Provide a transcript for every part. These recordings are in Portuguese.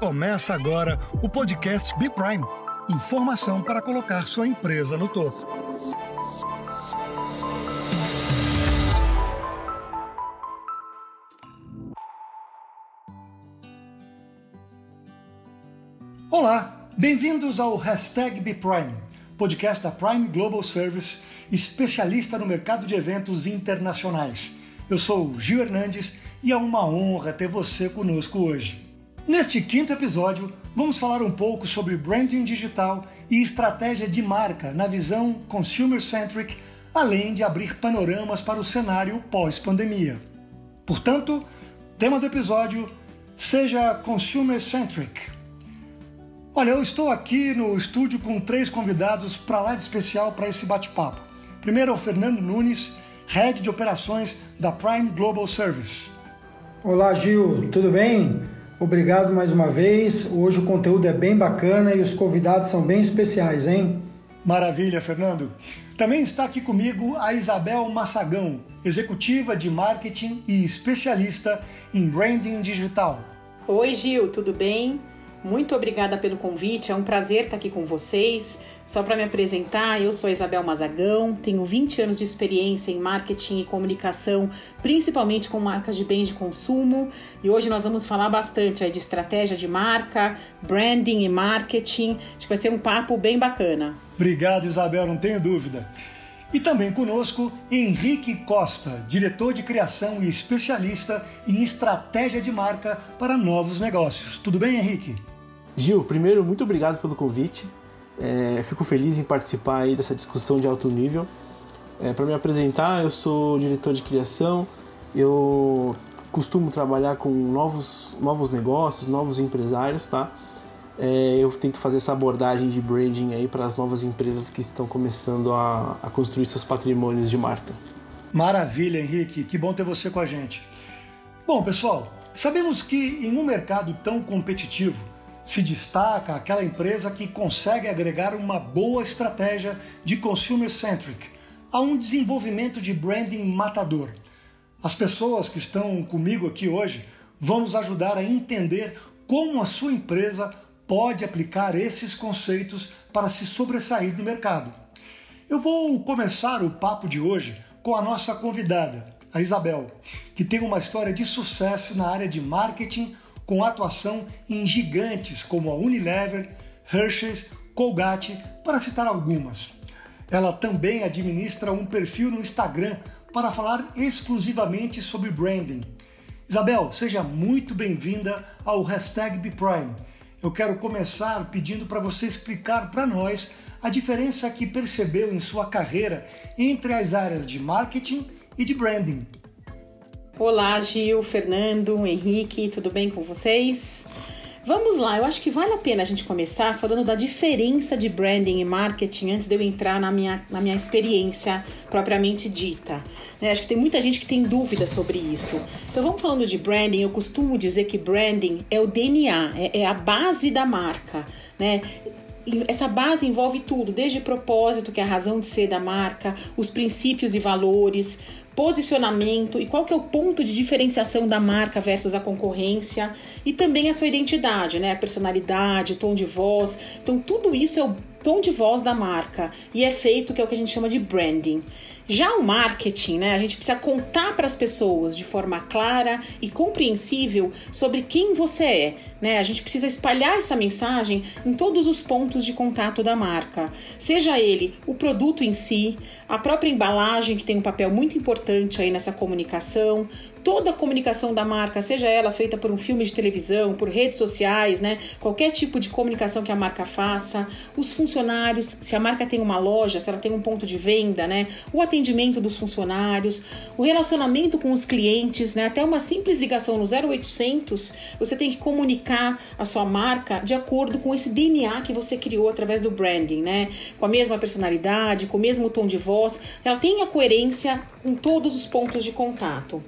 Começa agora o podcast B Prime. Informação para colocar sua empresa no topo. Olá, bem-vindos ao Hashtag B Prime, podcast da Prime Global Service, especialista no mercado de eventos internacionais. Eu sou Gil Hernandes e é uma honra ter você conosco hoje. Neste quinto episódio, vamos falar um pouco sobre branding digital e estratégia de marca na visão consumer-centric, além de abrir panoramas para o cenário pós-pandemia. Portanto, tema do episódio: seja consumer-centric. Olha, eu estou aqui no estúdio com três convidados para lá de especial para esse bate-papo. Primeiro é o Fernando Nunes, Head de Operações da Prime Global Service. Olá, Gil, tudo bem? Obrigado mais uma vez. Hoje o conteúdo é bem bacana e os convidados são bem especiais, hein? Maravilha, Fernando. Também está aqui comigo a Isabel Massagão, executiva de marketing e especialista em branding digital. Oi, Gil, tudo bem? Muito obrigada pelo convite, é um prazer estar aqui com vocês. Só para me apresentar, eu sou Isabel Mazagão, tenho 20 anos de experiência em marketing e comunicação, principalmente com marcas de bens de consumo, e hoje nós vamos falar bastante de estratégia de marca, branding e marketing. Acho que vai ser um papo bem bacana. Obrigado, Isabel, não tenho dúvida. E também conosco Henrique Costa, diretor de criação e especialista em estratégia de marca para novos negócios. Tudo bem, Henrique? Gil, primeiro, muito obrigado pelo convite. É, fico feliz em participar aí dessa discussão de alto nível. É, Para me apresentar, eu sou diretor de criação, eu costumo trabalhar com novos, novos negócios, novos empresários, tá? É, eu tento fazer essa abordagem de branding aí para as novas empresas que estão começando a, a construir seus patrimônios de marca. Maravilha, Henrique, que bom ter você com a gente. Bom, pessoal, sabemos que em um mercado tão competitivo, se destaca aquela empresa que consegue agregar uma boa estratégia de consumer-centric a um desenvolvimento de branding matador. As pessoas que estão comigo aqui hoje vão nos ajudar a entender como a sua empresa pode aplicar esses conceitos para se sobressair no mercado. Eu vou começar o papo de hoje com a nossa convidada, a Isabel, que tem uma história de sucesso na área de marketing com atuação em gigantes como a Unilever, Hershey's, Colgate, para citar algumas. Ela também administra um perfil no Instagram para falar exclusivamente sobre branding. Isabel, seja muito bem-vinda ao hashtag BPrime. Eu quero começar pedindo para você explicar para nós a diferença que percebeu em sua carreira entre as áreas de marketing e de branding. Olá, Gil, Fernando, Henrique, tudo bem com vocês? Vamos lá, eu acho que vale a pena a gente começar falando da diferença de branding e marketing antes de eu entrar na minha, na minha experiência propriamente dita. Né? Acho que tem muita gente que tem dúvida sobre isso. Então vamos falando de branding, eu costumo dizer que branding é o DNA, é, é a base da marca. Né? Essa base envolve tudo, desde propósito, que é a razão de ser da marca, os princípios e valores, posicionamento e qual que é o ponto de diferenciação da marca versus a concorrência e também a sua identidade, né? A personalidade, tom de voz. Então tudo isso é o tom de voz da marca e é feito que é o que a gente chama de branding. Já o marketing, né, a gente precisa contar para as pessoas de forma clara e compreensível sobre quem você é. Né? A gente precisa espalhar essa mensagem em todos os pontos de contato da marca, seja ele o produto em si, a própria embalagem, que tem um papel muito importante aí nessa comunicação, toda a comunicação da marca, seja ela feita por um filme de televisão, por redes sociais, né? Qualquer tipo de comunicação que a marca faça, os funcionários, se a marca tem uma loja, se ela tem um ponto de venda, né? O atendimento dos funcionários, o relacionamento com os clientes, né? Até uma simples ligação no 0800, você tem que comunicar a sua marca de acordo com esse DNA que você criou através do branding, né? Com a mesma personalidade, com o mesmo tom de voz, ela tem a coerência em todos os pontos de contato.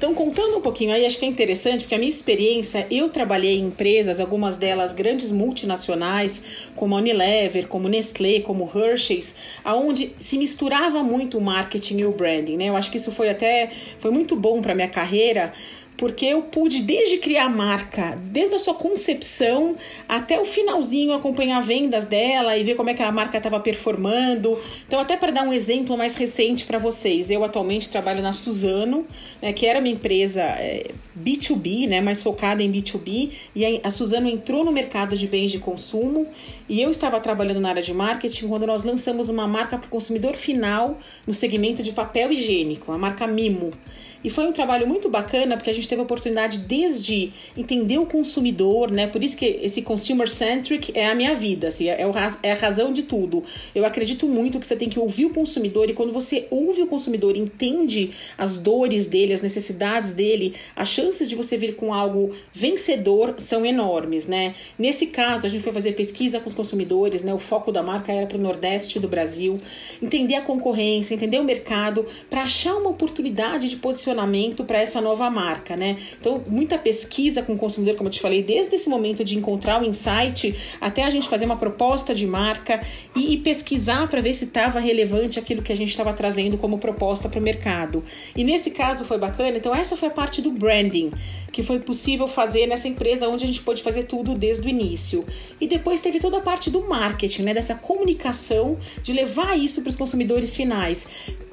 Então, contando um pouquinho aí, acho que é interessante, porque a minha experiência, eu trabalhei em empresas, algumas delas grandes multinacionais, como a Unilever, como Nestlé, como Hershey's, aonde se misturava muito o marketing e o branding, né? Eu acho que isso foi até foi muito bom para minha carreira, porque eu pude desde criar a marca, desde a sua concepção até o finalzinho acompanhar vendas dela e ver como é que a marca estava performando. Então, até para dar um exemplo mais recente para vocês, eu atualmente trabalho na Suzano, né, que era uma empresa é, B2B, né, mais focada em B2B, e a Suzano entrou no mercado de bens de consumo e eu estava trabalhando na área de marketing quando nós lançamos uma marca para o consumidor final no segmento de papel higiênico, a marca Mimo. E foi um trabalho muito bacana porque a gente teve a oportunidade desde entender o consumidor, né? Por isso que esse consumer centric é a minha vida, assim, é, o, é a razão de tudo. Eu acredito muito que você tem que ouvir o consumidor e quando você ouve o consumidor, entende as dores dele, as necessidades dele, as chances de você vir com algo vencedor são enormes, né? Nesse caso, a gente foi fazer pesquisa com os consumidores, né? O foco da marca era para o Nordeste do Brasil, entender a concorrência, entender o mercado, para achar uma oportunidade de posicionamento posicionamento para essa nova marca, né? Então, muita pesquisa com o consumidor, como eu te falei, desde esse momento de encontrar o insight até a gente fazer uma proposta de marca e, e pesquisar para ver se estava relevante aquilo que a gente estava trazendo como proposta para o mercado. E nesse caso foi bacana, então essa foi a parte do branding que foi possível fazer nessa empresa onde a gente pôde fazer tudo desde o início. E depois teve toda a parte do marketing, né, dessa comunicação, de levar isso para os consumidores finais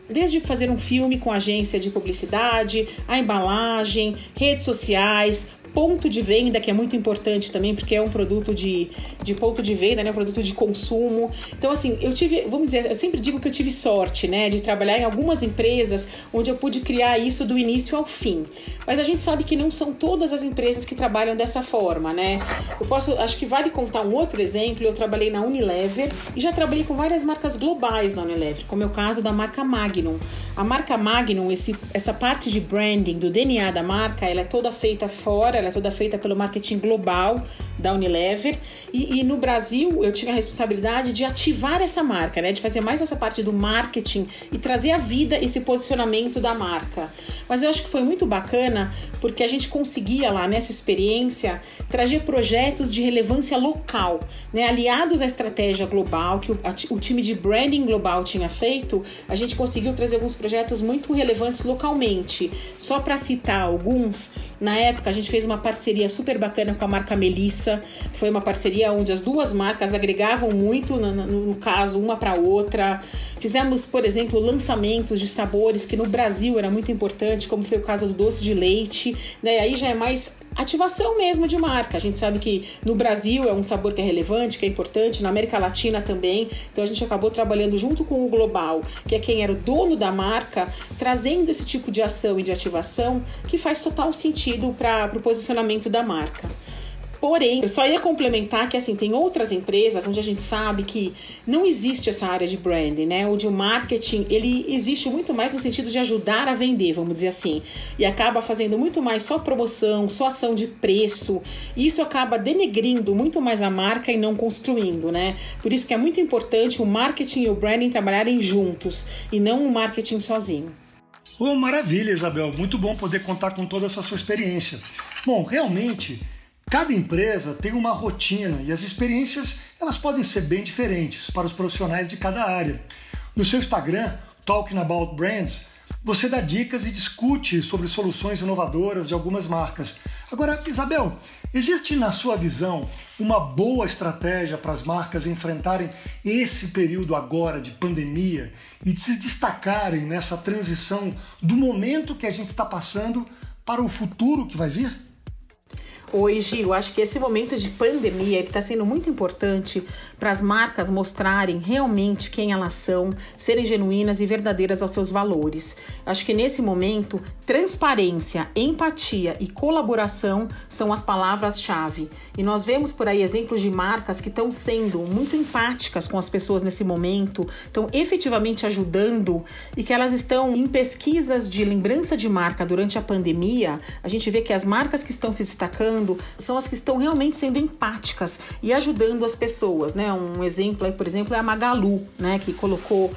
desde fazer um filme com agência de publicidade, a embalagem, redes sociais, ponto de venda, que é muito importante também, porque é um produto de, de ponto de venda, né? Um produto de consumo. Então, assim, eu tive, vamos dizer, eu sempre digo que eu tive sorte, né? De trabalhar em algumas empresas onde eu pude criar isso do início ao fim. Mas a gente sabe que não são todas as empresas que trabalham dessa forma, né? Eu posso, acho que vale contar um outro exemplo. Eu trabalhei na Unilever e já trabalhei com várias marcas globais na Unilever, como é o caso da marca Magnum. A marca Magnum, esse, essa parte de branding, do DNA da marca, ela é toda feita fora, ela é toda feita pelo marketing global da Unilever. E, e, no Brasil eu tinha a responsabilidade de ativar essa marca, né? De fazer mais essa parte do marketing e trazer à vida esse posicionamento da marca. Mas eu acho que foi muito bacana porque a gente conseguia lá nessa experiência trazer projetos de relevância local, né? Aliados à estratégia global que o, a, o time de branding global tinha feito, a gente conseguiu trazer alguns projetos muito relevantes localmente. Só para citar alguns, na época a gente fez uma parceria super bacana com a marca Melissa, que foi uma parceria onde as duas marcas agregavam muito, no, no, caso, uma para outra. Fizemos, por exemplo, lançamentos de sabores que no Brasil era muito importante, como foi o caso do doce de leite, né? Aí já é mais ativação mesmo de marca. A gente sabe que no Brasil é um sabor que é relevante, que é importante, na América Latina também. Então a gente acabou trabalhando junto com o Global, que é quem era o dono da marca, trazendo esse tipo de ação e de ativação que faz total sentido para o posicionamento da marca. Porém, eu só ia complementar que assim, tem outras empresas onde a gente sabe que não existe essa área de branding, né? Onde o marketing, ele existe muito mais no sentido de ajudar a vender, vamos dizer assim. E acaba fazendo muito mais só promoção, só ação de preço. E isso acaba denegrindo muito mais a marca e não construindo, né? Por isso que é muito importante o marketing e o branding trabalharem juntos e não o marketing sozinho. Oh, maravilha, Isabel. Muito bom poder contar com toda essa sua experiência. Bom, realmente Cada empresa tem uma rotina e as experiências elas podem ser bem diferentes para os profissionais de cada área. No seu Instagram, Talking About Brands, você dá dicas e discute sobre soluções inovadoras de algumas marcas. Agora, Isabel, existe na sua visão uma boa estratégia para as marcas enfrentarem esse período agora de pandemia e se destacarem nessa transição do momento que a gente está passando para o futuro que vai vir? Hoje, eu acho que esse momento de pandemia está sendo muito importante para as marcas mostrarem realmente quem elas são, serem genuínas e verdadeiras aos seus valores. Acho que nesse momento, transparência, empatia e colaboração são as palavras-chave. E nós vemos por aí exemplos de marcas que estão sendo muito empáticas com as pessoas nesse momento, estão efetivamente ajudando e que elas estão em pesquisas de lembrança de marca durante a pandemia. A gente vê que as marcas que estão se destacando são as que estão realmente sendo empáticas e ajudando as pessoas, né? Um exemplo aí, por exemplo, é a Magalu, né? Que colocou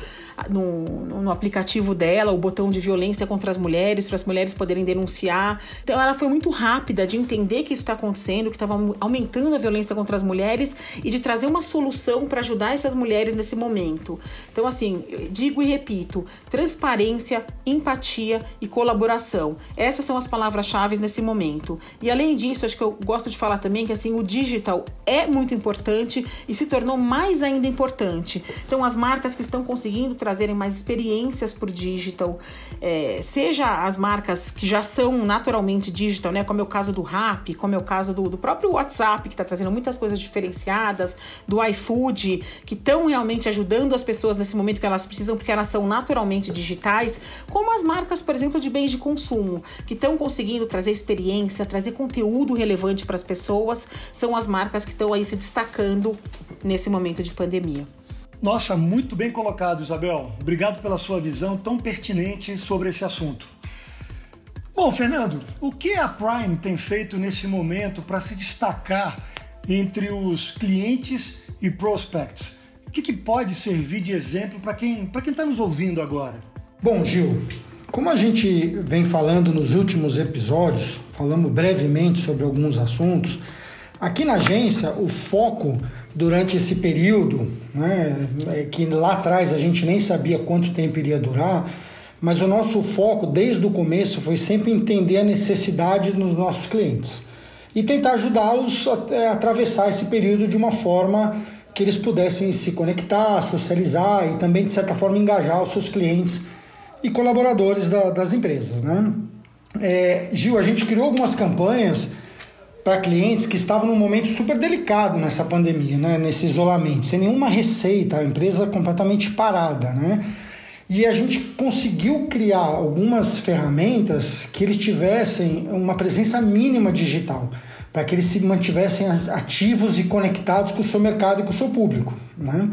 no, no aplicativo dela o botão de violência contra as mulheres, para as mulheres poderem denunciar. Então ela foi muito rápida de entender que isso está acontecendo, que estava aumentando a violência contra as mulheres e de trazer uma solução para ajudar essas mulheres nesse momento. Então, assim, digo e repito: transparência, empatia e colaboração. Essas são as palavras-chave nesse momento. E além disso, acho que eu gosto de falar também que assim o digital é muito importante e se tornou mais ainda importante. Então, as marcas que estão conseguindo trazerem mais experiências por digital, é, seja as marcas que já são naturalmente digital, né, como é o caso do Rap, como é o caso do, do próprio WhatsApp, que está trazendo muitas coisas diferenciadas, do iFood, que estão realmente ajudando as pessoas nesse momento que elas precisam, porque elas são naturalmente digitais, como as marcas, por exemplo, de bens de consumo, que estão conseguindo trazer experiência, trazer conteúdo relevante para as pessoas, são as marcas que estão aí se destacando nesse momento de pandemia. Nossa, muito bem colocado, Isabel. Obrigado pela sua visão tão pertinente sobre esse assunto. Bom, Fernando, o que a Prime tem feito nesse momento para se destacar entre os clientes e prospects? O que, que pode servir de exemplo para quem está quem tá nos ouvindo agora? Bom, Gil, como a gente vem falando nos últimos episódios, falamos brevemente sobre alguns assuntos, aqui na agência o foco durante esse período, né, é que lá atrás a gente nem sabia quanto tempo iria durar, mas o nosso foco desde o começo foi sempre entender a necessidade dos nossos clientes e tentar ajudá-los a, a atravessar esse período de uma forma que eles pudessem se conectar, socializar e também, de certa forma, engajar os seus clientes e colaboradores da, das empresas. Né? É, Gil, a gente criou algumas campanhas para clientes que estavam num momento super delicado nessa pandemia, né? nesse isolamento, sem nenhuma receita, a empresa completamente parada. Né? E a gente conseguiu criar algumas ferramentas que eles tivessem uma presença mínima digital, para que eles se mantivessem ativos e conectados com o seu mercado e com o seu público. Né?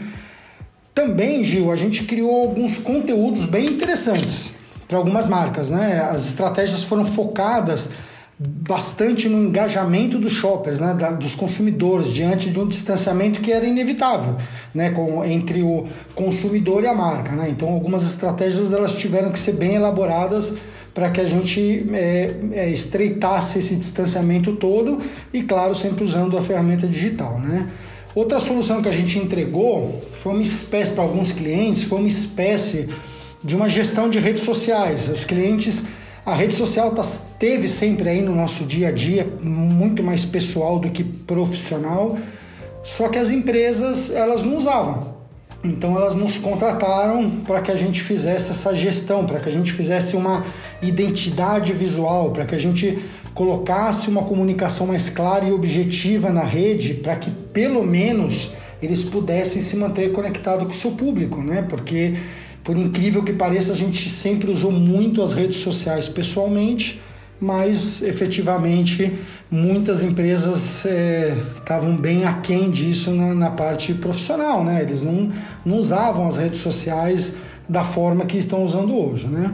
Também, Gil, a gente criou alguns conteúdos bem interessantes para algumas marcas. Né? As estratégias foram focadas bastante no engajamento dos shoppers, né, dos consumidores, diante de um distanciamento que era inevitável né, com, entre o consumidor e a marca. Né? Então, algumas estratégias elas tiveram que ser bem elaboradas para que a gente é, é, estreitasse esse distanciamento todo e, claro, sempre usando a ferramenta digital. Né? Outra solução que a gente entregou foi uma espécie, para alguns clientes, foi uma espécie de uma gestão de redes sociais. Os clientes a rede social tá, teve sempre aí no nosso dia a dia, muito mais pessoal do que profissional, só que as empresas elas não usavam. Então elas nos contrataram para que a gente fizesse essa gestão, para que a gente fizesse uma identidade visual, para que a gente colocasse uma comunicação mais clara e objetiva na rede, para que pelo menos eles pudessem se manter conectado com o seu público, né? Porque por incrível que pareça, a gente sempre usou muito as redes sociais pessoalmente, mas efetivamente muitas empresas estavam é, bem aquém disso na, na, parte profissional, né? Eles não, não usavam as redes sociais da forma que estão usando hoje, né?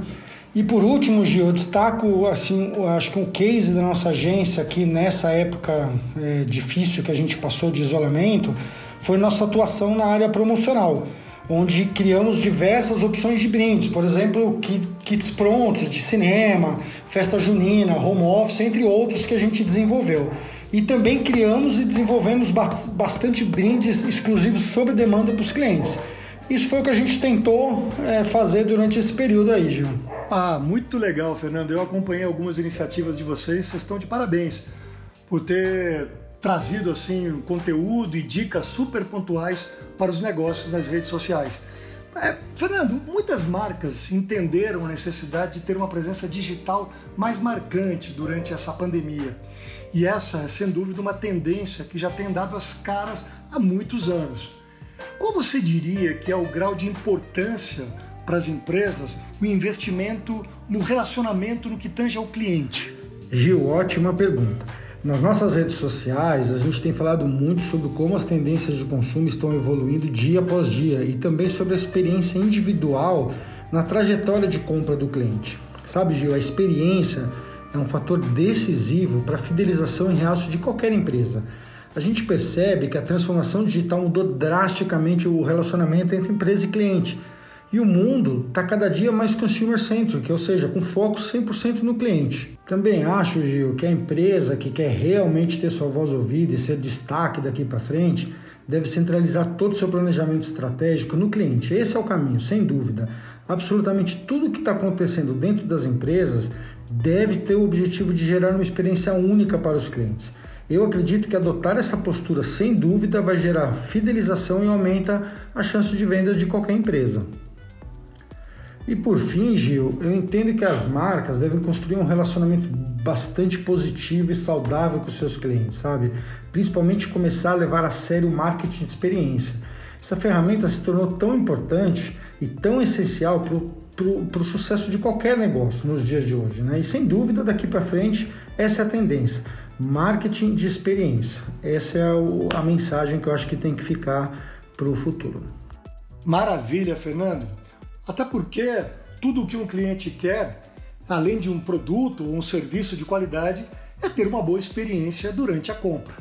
E por último, Gil, eu destaco assim, acho que um case da nossa agência aqui nessa época é, difícil que a gente passou de isolamento foi nossa atuação na área promocional onde criamos diversas opções de brindes, por exemplo, kits prontos de cinema, festa junina, home office, entre outros que a gente desenvolveu. E também criamos e desenvolvemos bastante brindes exclusivos sob demanda para os clientes. Isso foi o que a gente tentou é, fazer durante esse período aí, Gil. Ah, muito legal, Fernando. Eu acompanhei algumas iniciativas de vocês, vocês estão de parabéns por ter trazido assim conteúdo e dicas super pontuais para os negócios nas redes sociais. É, Fernando, muitas marcas entenderam a necessidade de ter uma presença digital mais marcante durante essa pandemia. E essa é, sem dúvida, uma tendência que já tem dado as caras há muitos anos. Qual você diria que é o grau de importância para as empresas o investimento no relacionamento no que tange ao cliente? Gil, ótima pergunta. Nas nossas redes sociais, a gente tem falado muito sobre como as tendências de consumo estão evoluindo dia após dia e também sobre a experiência individual na trajetória de compra do cliente. Sabe, Gil, a experiência é um fator decisivo para a fidelização e realce de qualquer empresa. A gente percebe que a transformação digital mudou drasticamente o relacionamento entre empresa e cliente. E o mundo está cada dia mais consumer-centric, ou seja, com foco 100% no cliente. Também acho, Gil, que a empresa que quer realmente ter sua voz ouvida e ser destaque daqui para frente deve centralizar todo o seu planejamento estratégico no cliente. Esse é o caminho, sem dúvida. Absolutamente tudo que está acontecendo dentro das empresas deve ter o objetivo de gerar uma experiência única para os clientes. Eu acredito que adotar essa postura, sem dúvida, vai gerar fidelização e aumenta a chance de venda de qualquer empresa. E por fim, Gil, eu entendo que as marcas devem construir um relacionamento bastante positivo e saudável com seus clientes, sabe? Principalmente começar a levar a sério o marketing de experiência. Essa ferramenta se tornou tão importante e tão essencial para o sucesso de qualquer negócio nos dias de hoje, né? E sem dúvida, daqui para frente, essa é a tendência. Marketing de experiência. Essa é a mensagem que eu acho que tem que ficar para o futuro. Maravilha, Fernando. Até porque tudo o que um cliente quer, além de um produto ou um serviço de qualidade, é ter uma boa experiência durante a compra.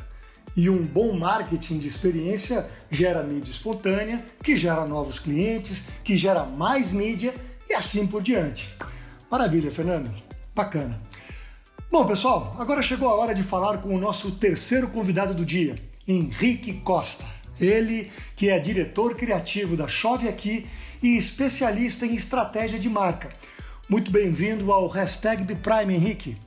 E um bom marketing de experiência gera mídia espontânea, que gera novos clientes, que gera mais mídia e assim por diante. Maravilha, Fernando. Bacana. Bom, pessoal, agora chegou a hora de falar com o nosso terceiro convidado do dia, Henrique Costa. Ele, que é diretor criativo da Chove Aqui e especialista em estratégia de marca. Muito bem-vindo ao Hashtag Prime, Henrique.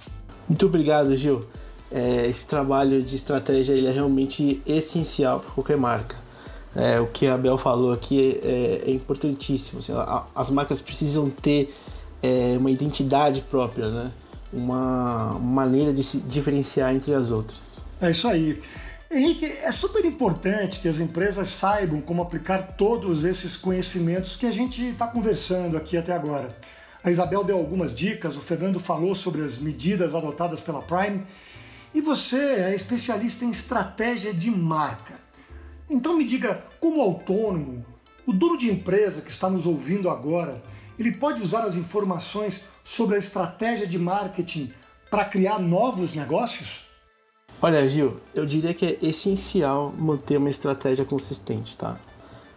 Muito obrigado, Gil. É, esse trabalho de estratégia ele é realmente essencial para qualquer marca. É, o que a Bel falou aqui é, é importantíssimo. Assim, as marcas precisam ter é, uma identidade própria, né? uma maneira de se diferenciar entre as outras. É isso aí. Henrique, é super importante que as empresas saibam como aplicar todos esses conhecimentos que a gente está conversando aqui até agora. A Isabel deu algumas dicas, o Fernando falou sobre as medidas adotadas pela Prime e você é especialista em estratégia de marca. Então me diga, como autônomo, o dono de empresa que está nos ouvindo agora, ele pode usar as informações sobre a estratégia de marketing para criar novos negócios? Olha, Gil, eu diria que é essencial manter uma estratégia consistente, tá?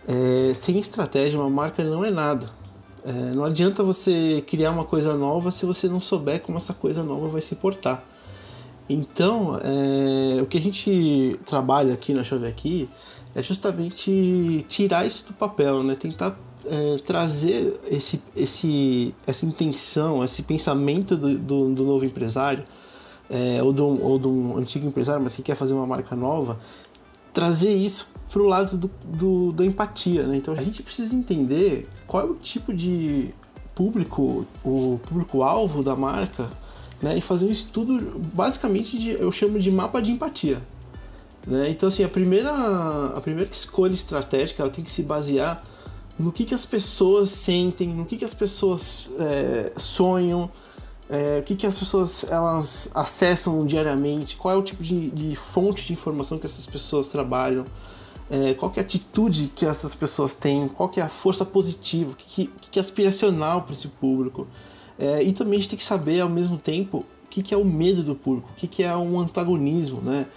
É, sem estratégia, uma marca não é nada. É, não adianta você criar uma coisa nova se você não souber como essa coisa nova vai se portar. Então, é, o que a gente trabalha aqui na Chave Aqui é justamente tirar isso do papel, né? Tentar é, trazer esse, esse, essa intenção, esse pensamento do, do, do novo empresário é, ou, de um, ou de um antigo empresário, mas que quer fazer uma marca nova, trazer isso para o lado do, do, da empatia. Né? Então a gente precisa entender qual é o tipo de público, o público-alvo da marca, né? e fazer um estudo basicamente de, eu chamo de mapa de empatia. Né? Então assim, a primeira, a primeira escolha estratégica ela tem que se basear no que, que as pessoas sentem, no que, que as pessoas é, sonham, é, o que, que as pessoas elas acessam diariamente, qual é o tipo de, de fonte de informação que essas pessoas trabalham, é, qual é a atitude que essas pessoas têm, qual é a força positiva, o que, que, que é aspiracional para esse público. É, e também a gente tem que saber ao mesmo tempo o que, que é o medo do público, o que, que é um antagonismo, né?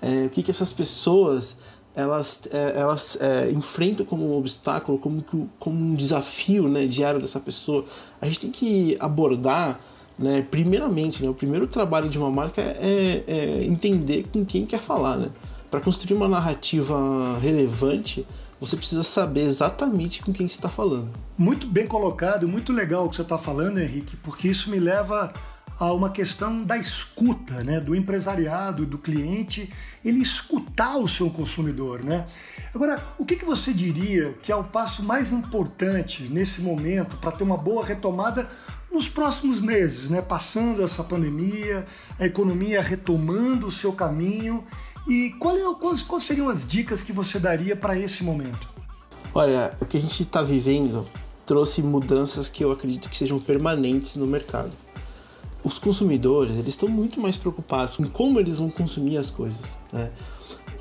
É, o que, que essas pessoas elas, é, elas é, enfrentam como um obstáculo, como, como um desafio né, diário dessa pessoa. A gente tem que abordar né? Primeiramente, né, o primeiro trabalho de uma marca é, é entender com quem quer falar. Né? Para construir uma narrativa relevante, você precisa saber exatamente com quem você está falando. Muito bem colocado, muito legal o que você está falando, Henrique, porque isso me leva a uma questão da escuta, né, do empresariado, do cliente, ele escutar o seu consumidor, né? Agora, o que, que você diria que é o passo mais importante nesse momento para ter uma boa retomada nos próximos meses, né, passando essa pandemia, a economia retomando o seu caminho e qual é, quais, quais seriam as dicas que você daria para esse momento? Olha, o que a gente está vivendo trouxe mudanças que eu acredito que sejam permanentes no mercado. Os consumidores eles estão muito mais preocupados com como eles vão consumir as coisas. Né?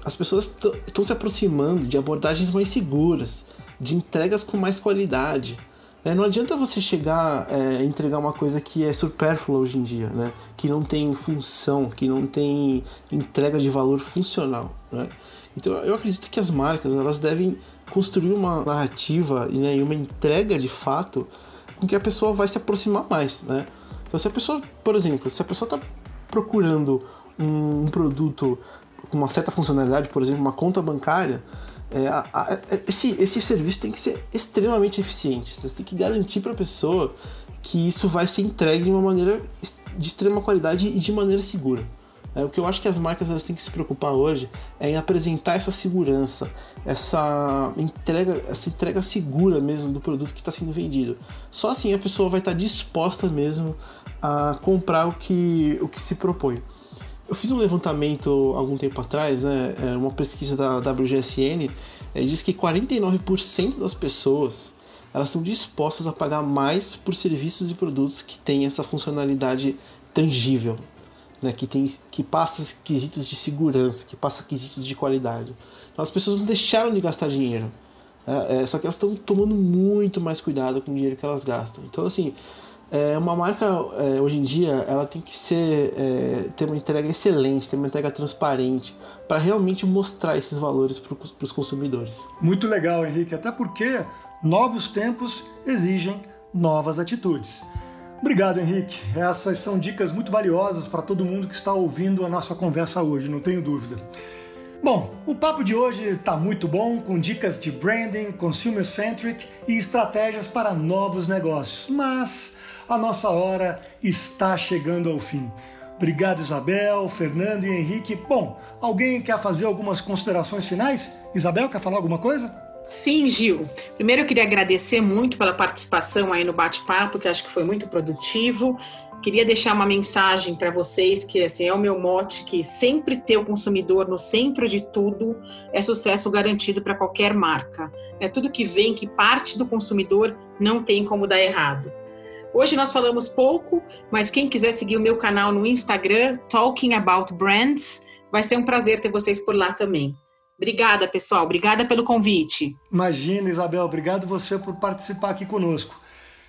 As pessoas estão se aproximando de abordagens mais seguras, de entregas com mais qualidade, É, não adianta você chegar é, entregar uma coisa que é supérflua hoje em dia, né? Que não tem função, que não tem entrega de valor funcional, né? Então eu acredito que as marcas elas devem construir uma narrativa né, e uma entrega de fato com que a pessoa vai se aproximar mais, né? Então se a pessoa, por exemplo, se a pessoa está procurando um, um produto com uma certa funcionalidade, por exemplo, uma conta bancária, é, a, a, esse, esse serviço tem que ser extremamente eficiente. Você tem que garantir para a pessoa que isso vai ser entregue de uma maneira de extrema qualidade e de maneira segura. É, o que eu acho que as marcas elas têm que se preocupar hoje é em apresentar essa segurança, essa entrega, essa entrega segura mesmo do produto que está sendo vendido. Só assim a pessoa vai estar disposta mesmo a comprar o que, o que se propõe. Eu fiz um levantamento algum tempo atrás, né, é, uma pesquisa da WGSN, é, diz que 49% das pessoas elas estão dispostas a pagar mais por serviços e produtos que têm essa funcionalidade tangível, né, que, tem, que passa quesitos de segurança, que passa quesitos de qualidade. Então, as pessoas não deixaram de gastar dinheiro, é, é, só que elas estão tomando muito mais cuidado com o dinheiro que elas gastam. Então, assim, é, uma marca é, hoje em dia ela tem que ser é, ter uma entrega excelente, ter uma entrega transparente para realmente mostrar esses valores para os consumidores. Muito legal, Henrique, até porque novos tempos exigem novas atitudes. Obrigado, Henrique. Essas são dicas muito valiosas para todo mundo que está ouvindo a nossa conversa hoje, não tenho dúvida. Bom, o papo de hoje está muito bom, com dicas de branding, consumer centric e estratégias para novos negócios. Mas a nossa hora está chegando ao fim. Obrigado, Isabel, Fernando e Henrique. Bom, alguém quer fazer algumas considerações finais? Isabel, quer falar alguma coisa? Sim, Gil. Primeiro eu queria agradecer muito pela participação aí no bate-papo, que acho que foi muito produtivo. Queria deixar uma mensagem para vocês que assim é o meu mote que sempre ter o consumidor no centro de tudo é sucesso garantido para qualquer marca. É tudo que vem que parte do consumidor não tem como dar errado. Hoje nós falamos pouco, mas quem quiser seguir o meu canal no Instagram, Talking About Brands, vai ser um prazer ter vocês por lá também. Obrigada, pessoal. Obrigada pelo convite. Imagina, Isabel. Obrigado você por participar aqui conosco.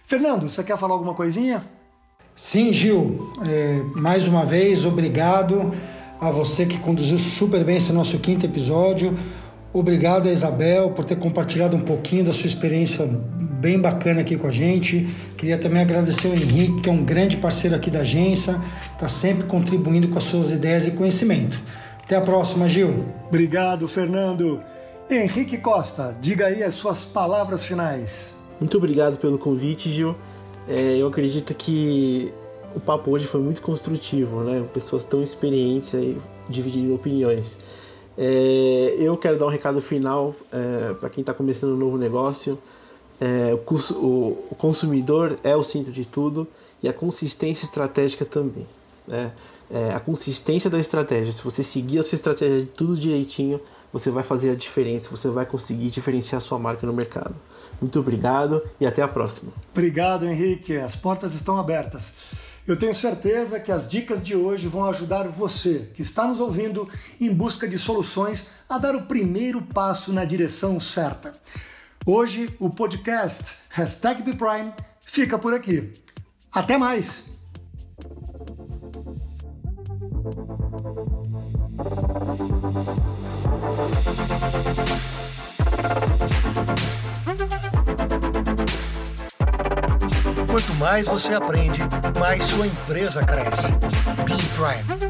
Fernando, você quer falar alguma coisinha? Sim, Gil. É, mais uma vez, obrigado a você que conduziu super bem esse nosso quinto episódio. Obrigado a Isabel por ter compartilhado um pouquinho da sua experiência bem bacana aqui com a gente. Queria também agradecer o Henrique, que é um grande parceiro aqui da agência, está sempre contribuindo com as suas ideias e conhecimento. Até a próxima, Gil. Obrigado, Fernando. Henrique Costa, diga aí as suas palavras finais. Muito obrigado pelo convite, Gil. É, eu acredito que o papo hoje foi muito construtivo, né? Pessoas tão experientes aí dividindo opiniões. É, eu quero dar um recado final é, para quem está começando um novo negócio. É, o, o, consumidor é o centro de tudo e a consistência estratégica também. Né? É, a consistência da estratégia, se você seguir a sua estratégia de tudo direitinho, você vai fazer a diferença, você vai conseguir diferenciar a sua marca no mercado. Muito obrigado e até a próxima. Obrigado, Henrique. As portas estão abertas. Eu tenho certeza que as dicas de hoje vão ajudar você que está nos ouvindo em busca de soluções a dar o primeiro passo na direção certa. Hoje o podcast Hashtag BPrime fica por aqui. Até mais! Quanto mais você aprende, mais sua empresa cresce. Be Prime